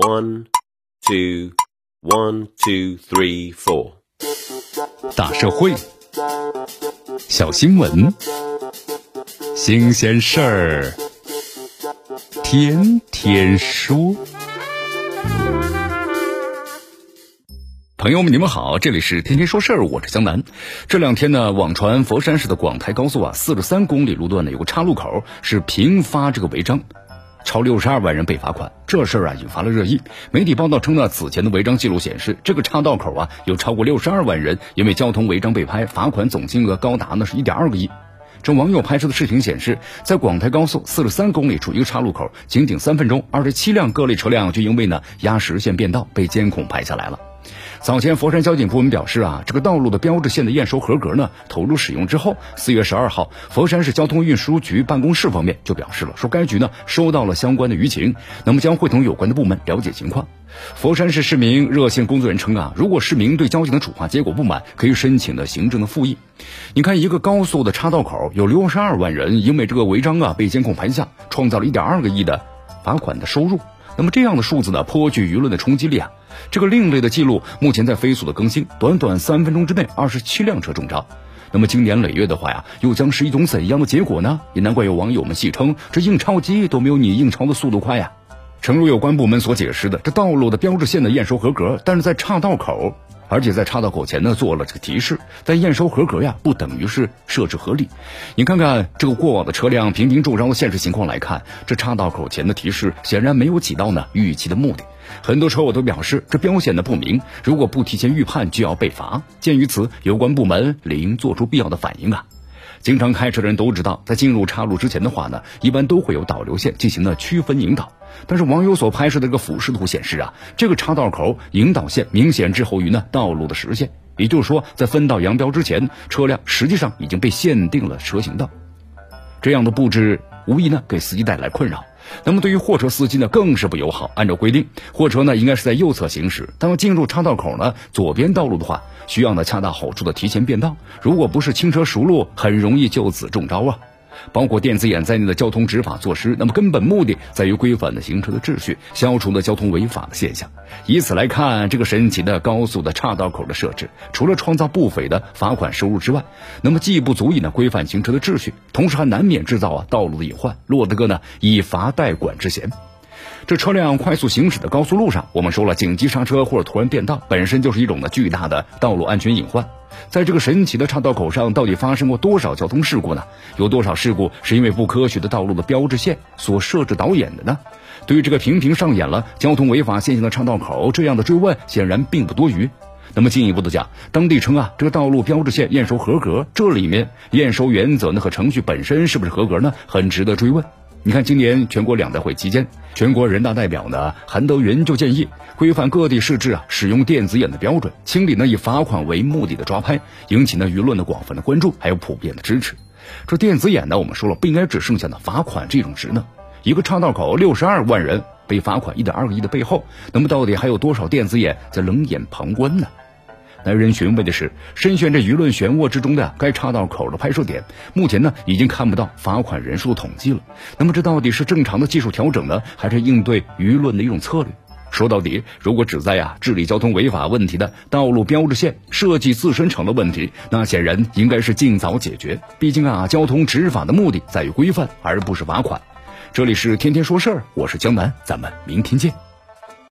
One, two, one, two, three, four。大社会，小新闻，新鲜事儿，天天说。朋友们，你们好，这里是天天说事儿，我是江南。这两天呢，网传佛山市的广台高速啊，四十三公里路段呢有个岔路口是频发这个违章。超六十二万人被罚款，这事儿啊引发了热议。媒体报道称呢，此前的违章记录显示，这个岔道口啊有超过六十二万人因为交通违章被拍，罚款总金额高达呢是一点二个亿。这网友拍摄的视频显示，在广台高速四十三公里处一个岔路口，仅仅三分钟，二十七辆各类车辆就因为呢压实线变道被监控拍下来了。早前，佛山交警部门表示啊，这个道路的标志线的验收合格呢，投入使用之后，四月十二号，佛山市交通运输局办公室方面就表示了，说该局呢收到了相关的舆情，那么将会同有关的部门了解情况。佛山市市民热线工作人员称啊，如果市民对交警的处罚结果不满，可以申请的行政的复议。你看，一个高速的岔道口，有六十二万人因为这个违章啊被监控拍下，创造了一点二个亿的罚款的收入。那么这样的数字呢，颇具舆论的冲击力啊！这个另类的记录目前在飞速的更新，短短三分钟之内，二十七辆车中招。那么经年累月的话呀，又将是一种怎样的结果呢？也难怪有网友们戏称，这印钞机都没有你印钞的速度快呀！诚如有关部门所解释的，这道路的标志线的验收合格，但是在岔道口。而且在岔道口前呢做了这个提示，但验收合格呀不等于是设置合理。你看看这个过往的车辆频频中招的现实情况来看，这岔道口前的提示显然没有起到呢预期的目的。很多车友都表示这标显的不明，如果不提前预判就要被罚。鉴于此，有关部门理应做出必要的反应啊。经常开车的人都知道，在进入岔路之前的话呢，一般都会有导流线进行了区分引导。但是网友所拍摄的这个俯视图显示啊，这个岔道口引导线明显滞后于呢道路的实线，也就是说，在分道扬镳之前，车辆实际上已经被限定了车行道。这样的布置无疑呢给司机带来困扰。那么对于货车司机呢，更是不友好。按照规定，货车呢应该是在右侧行驶，当要进入岔道口呢，左边道路的话，需要呢恰到好处的提前变道。如果不是轻车熟路，很容易就此中招啊。包括电子眼在内的交通执法措施，那么根本目的在于规范了行车的秩序，消除了交通违法的现象。以此来看，这个神奇的高速的岔道口的设置，除了创造不菲的罚款收入之外，那么既不足以呢规范行车的秩序，同时还难免制造啊道路的隐患，落得个呢以罚代管之嫌。这车辆快速行驶的高速路上，我们说了，紧急刹车或者突然变道，本身就是一种呢巨大的道路安全隐患。在这个神奇的岔道口上，到底发生过多少交通事故呢？有多少事故是因为不科学的道路的标志线所设置导演的呢？对于这个频频上演了交通违法现象的岔道口，这样的追问显然并不多余。那么进一步的讲，当地称啊，这个道路标志线验收合格，这里面验收原则呢和程序本身是不是合格呢？很值得追问。你看，今年全国两代会期间，全国人大代表呢韩德云就建议规范各地市制啊使用电子眼的标准，清理呢以罚款为目的的抓拍，引起呢舆论的广泛的关注，还有普遍的支持。这电子眼呢，我们说了不应该只剩下呢罚款这种职能。一个岔道口六十二万人被罚款一点二个亿的背后，那么到底还有多少电子眼在冷眼旁观呢？耐人寻味的是，深陷这舆论漩涡之中的该岔道口的拍摄点，目前呢已经看不到罚款人数统计了。那么这到底是正常的技术调整呢，还是应对舆论的一种策略？说到底，如果只在呀治理交通违法问题的道路标志线设计自身成了问题，那显然应该是尽早解决。毕竟啊，交通执法的目的在于规范，而不是罚款。这里是天天说事儿，我是江南，咱们明天见。